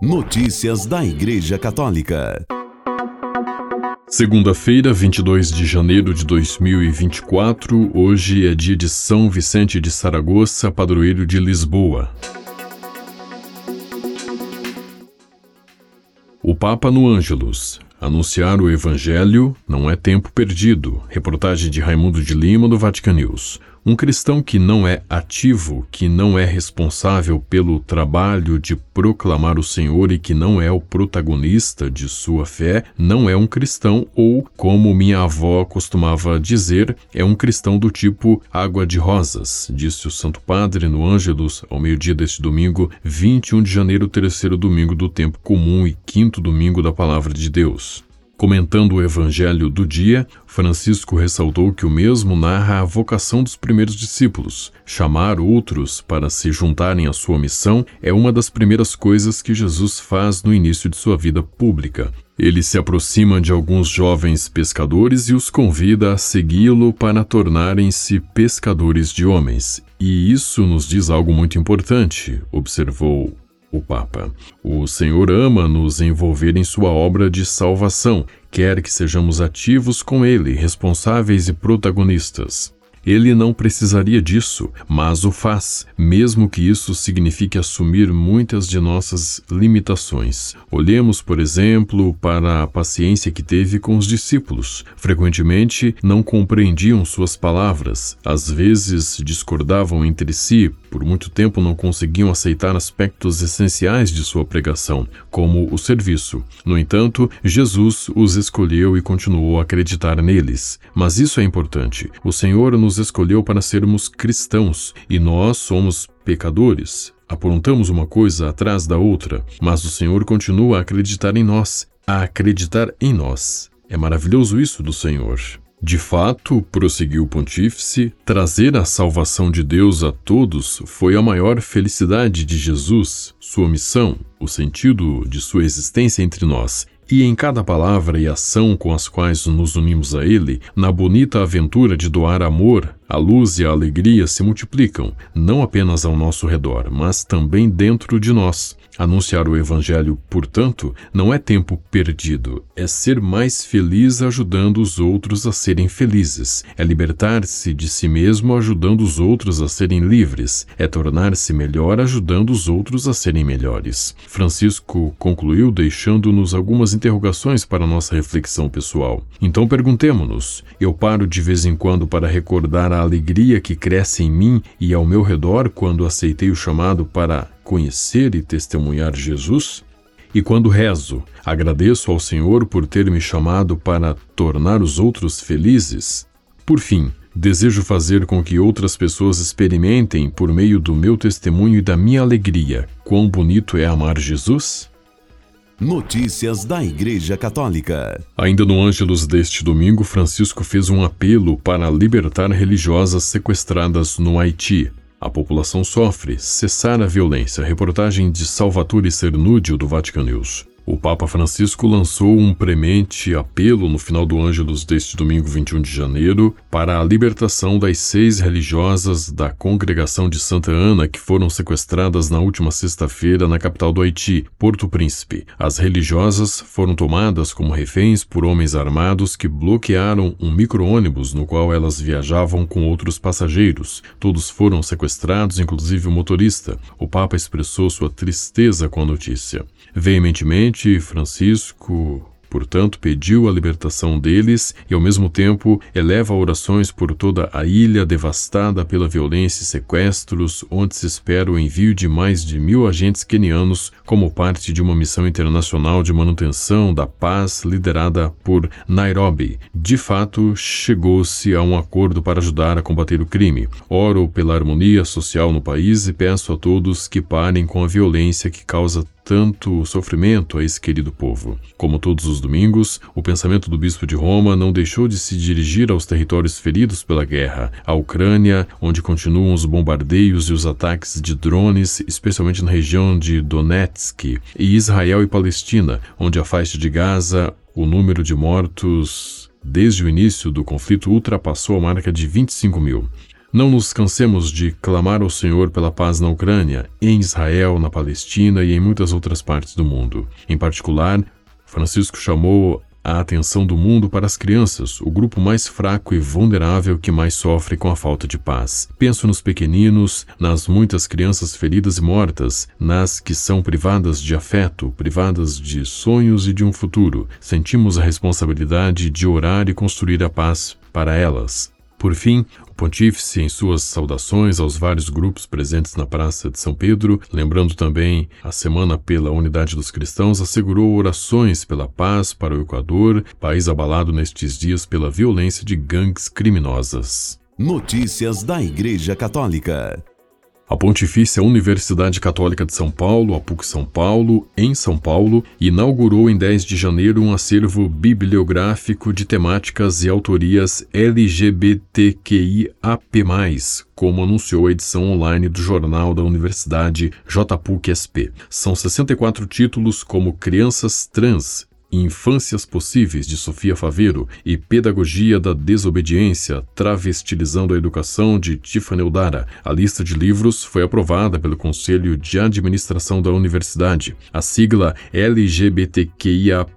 Notícias da Igreja Católica. Segunda-feira, 22 de janeiro de 2024, hoje é dia de São Vicente de Saragoça, padroeiro de Lisboa. O Papa no Ângelus. Anunciar o Evangelho não é tempo perdido. Reportagem de Raimundo de Lima, do Vatican News. Um cristão que não é ativo, que não é responsável pelo trabalho de proclamar o Senhor e que não é o protagonista de sua fé, não é um cristão ou, como minha avó costumava dizer, é um cristão do tipo água de rosas, disse o Santo Padre no Ângelus ao meio-dia deste domingo, 21 de janeiro, terceiro domingo do tempo comum e quinto domingo da Palavra de Deus. Comentando o evangelho do dia, Francisco ressaltou que o mesmo narra a vocação dos primeiros discípulos. Chamar outros para se juntarem à sua missão é uma das primeiras coisas que Jesus faz no início de sua vida pública. Ele se aproxima de alguns jovens pescadores e os convida a segui-lo para tornarem-se pescadores de homens. E isso nos diz algo muito importante, observou o Papa. O Senhor ama nos envolver em sua obra de salvação, quer que sejamos ativos com Ele, responsáveis e protagonistas. Ele não precisaria disso, mas o faz, mesmo que isso signifique assumir muitas de nossas limitações. Olhemos, por exemplo, para a paciência que teve com os discípulos. Frequentemente não compreendiam suas palavras, às vezes discordavam entre si, por muito tempo não conseguiam aceitar aspectos essenciais de sua pregação, como o serviço. No entanto, Jesus os escolheu e continuou a acreditar neles. Mas isso é importante. O Senhor nos escolheu para sermos cristãos e nós somos pecadores. Apontamos uma coisa atrás da outra, mas o Senhor continua a acreditar em nós, a acreditar em nós. É maravilhoso isso do Senhor. De fato, prosseguiu o pontífice, trazer a salvação de Deus a todos foi a maior felicidade de Jesus, sua missão, o sentido de sua existência entre nós, e em cada palavra e ação com as quais nos unimos a Ele, na bonita aventura de doar amor, a luz e a alegria se multiplicam, não apenas ao nosso redor, mas também dentro de nós. Anunciar o Evangelho, portanto, não é tempo perdido, é ser mais feliz ajudando os outros a serem felizes, é libertar-se de si mesmo ajudando os outros a serem livres, é tornar-se melhor ajudando os outros a serem melhores. Francisco concluiu deixando-nos algumas interrogações para nossa reflexão pessoal. Então perguntemo-nos: eu paro de vez em quando para recordar a alegria que cresce em mim e ao meu redor quando aceitei o chamado para conhecer e testemunhar Jesus? E quando rezo, agradeço ao Senhor por ter me chamado para tornar os outros felizes? Por fim, desejo fazer com que outras pessoas experimentem, por meio do meu testemunho e da minha alegria, quão bonito é amar Jesus? Notícias da Igreja Católica. Ainda no Ângelus deste domingo, Francisco fez um apelo para libertar religiosas sequestradas no Haiti. A população sofre, cessar a violência. Reportagem de Salvatore Cernúdio, do Vatican News. O Papa Francisco lançou um premente apelo no final do Ângelus deste domingo 21 de janeiro para a libertação das seis religiosas da congregação de Santa Ana que foram sequestradas na última sexta-feira na capital do Haiti, Porto Príncipe. As religiosas foram tomadas como reféns por homens armados que bloquearam um micro-ônibus no qual elas viajavam com outros passageiros. Todos foram sequestrados, inclusive o motorista. O Papa expressou sua tristeza com a notícia. Veementemente, Francisco, portanto, pediu a libertação deles e, ao mesmo tempo, eleva orações por toda a ilha devastada pela violência e sequestros, onde se espera o envio de mais de mil agentes quenianos como parte de uma missão internacional de manutenção da paz liderada por Nairobi. De fato, chegou-se a um acordo para ajudar a combater o crime. Oro pela harmonia social no país e peço a todos que parem com a violência que causa tanto sofrimento a esse querido povo. Como todos os domingos, o pensamento do bispo de Roma não deixou de se dirigir aos territórios feridos pela guerra, a Ucrânia, onde continuam os bombardeios e os ataques de drones, especialmente na região de Donetsk, e Israel e Palestina, onde a faixa de Gaza, o número de mortos desde o início do conflito ultrapassou a marca de 25 mil. Não nos cansemos de clamar ao Senhor pela paz na Ucrânia, em Israel, na Palestina e em muitas outras partes do mundo. Em particular, Francisco chamou a atenção do mundo para as crianças, o grupo mais fraco e vulnerável que mais sofre com a falta de paz. Penso nos pequeninos, nas muitas crianças feridas e mortas, nas que são privadas de afeto, privadas de sonhos e de um futuro. Sentimos a responsabilidade de orar e construir a paz para elas. Por fim, o pontífice, em suas saudações aos vários grupos presentes na Praça de São Pedro, lembrando também a Semana pela Unidade dos Cristãos, assegurou orações pela paz para o Equador, país abalado nestes dias pela violência de gangues criminosas. Notícias da Igreja Católica. A Pontifícia Universidade Católica de São Paulo, a PUC São Paulo, em São Paulo, inaugurou em 10 de janeiro um acervo bibliográfico de temáticas e autorias LGBTQIAP+, como anunciou a edição online do Jornal da Universidade JPUC-SP. São 64 títulos como Crianças Trans, Infâncias Possíveis, de Sofia Faveiro, e Pedagogia da Desobediência, Travestilizando a Educação, de Tiffany Udara. A lista de livros foi aprovada pelo Conselho de Administração da Universidade. A sigla LGBTQIAP+,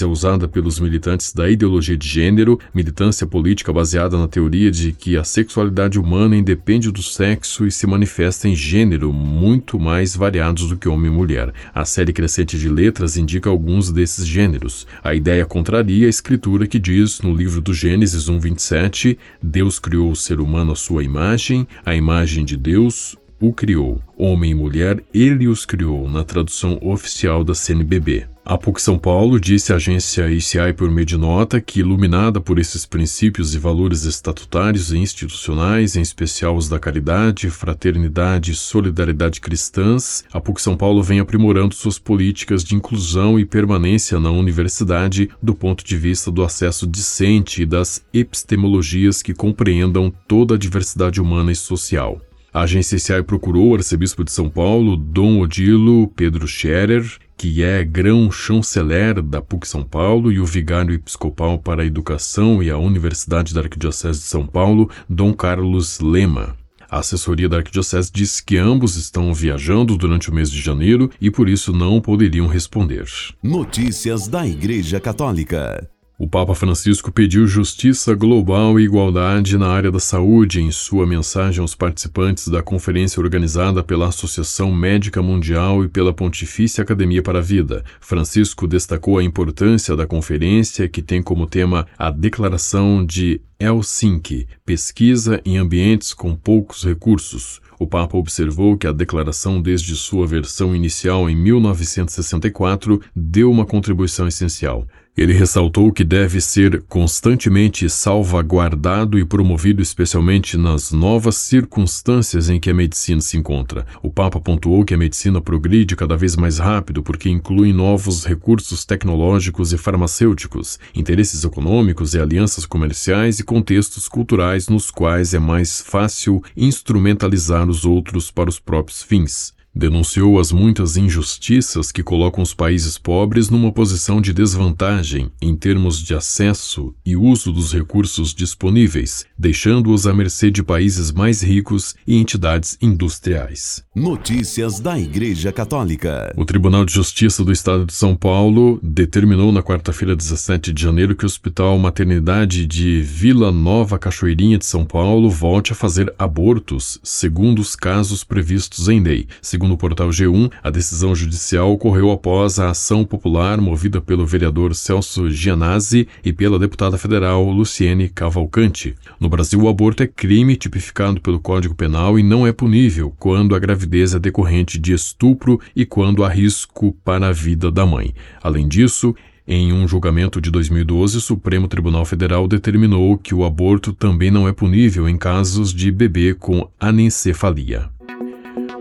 é usada pelos militantes da ideologia de gênero, militância política baseada na teoria de que a sexualidade humana independe do sexo e se manifesta em gênero muito mais variados do que homem e mulher. A série crescente de letras indica alguns desses gêneros gêneros. A ideia contraria a escritura que diz no livro do Gênesis 1:27, Deus criou o ser humano à sua imagem, a imagem de Deus o criou. Homem e mulher, ele os criou, na tradução oficial da CNBB. A PUC São Paulo disse à agência ICI por meio de nota que, iluminada por esses princípios e valores estatutários e institucionais, em especial os da caridade, fraternidade e solidariedade cristãs, a PUC São Paulo vem aprimorando suas políticas de inclusão e permanência na universidade do ponto de vista do acesso decente e das epistemologias que compreendam toda a diversidade humana e social. A agência ICI procurou o arcebispo de São Paulo, Dom Odilo Pedro Scherer, que é grão-chanceler da PUC São Paulo e o vigário episcopal para a educação e a Universidade da Arquidiocese de São Paulo, Dom Carlos Lema. A assessoria da Arquidiocese disse que ambos estão viajando durante o mês de janeiro e por isso não poderiam responder. Notícias da Igreja Católica. O Papa Francisco pediu justiça global e igualdade na área da saúde em sua mensagem aos participantes da conferência organizada pela Associação Médica Mundial e pela Pontifícia Academia para a Vida. Francisco destacou a importância da conferência, que tem como tema a Declaração de Helsinki Pesquisa em Ambientes com Poucos Recursos. O Papa observou que a declaração, desde sua versão inicial em 1964, deu uma contribuição essencial. Ele ressaltou que deve ser constantemente salvaguardado e promovido, especialmente nas novas circunstâncias em que a medicina se encontra. O Papa pontuou que a medicina progride cada vez mais rápido porque inclui novos recursos tecnológicos e farmacêuticos, interesses econômicos e alianças comerciais e contextos culturais nos quais é mais fácil instrumentalizar os outros para os próprios fins. Denunciou as muitas injustiças que colocam os países pobres numa posição de desvantagem em termos de acesso e uso dos recursos disponíveis, deixando-os à mercê de países mais ricos e entidades industriais. Notícias da Igreja Católica. O Tribunal de Justiça do Estado de São Paulo determinou na quarta-feira, 17 de janeiro, que o Hospital Maternidade de Vila Nova Cachoeirinha de São Paulo volte a fazer abortos, segundo os casos previstos em lei. Segundo o portal G1, a decisão judicial ocorreu após a ação popular movida pelo vereador Celso Gianazzi e pela deputada federal Luciene Cavalcante. No Brasil, o aborto é crime tipificado pelo Código Penal e não é punível quando a gravidez é decorrente de estupro e quando há risco para a vida da mãe. Além disso, em um julgamento de 2012, o Supremo Tribunal Federal determinou que o aborto também não é punível em casos de bebê com anencefalia.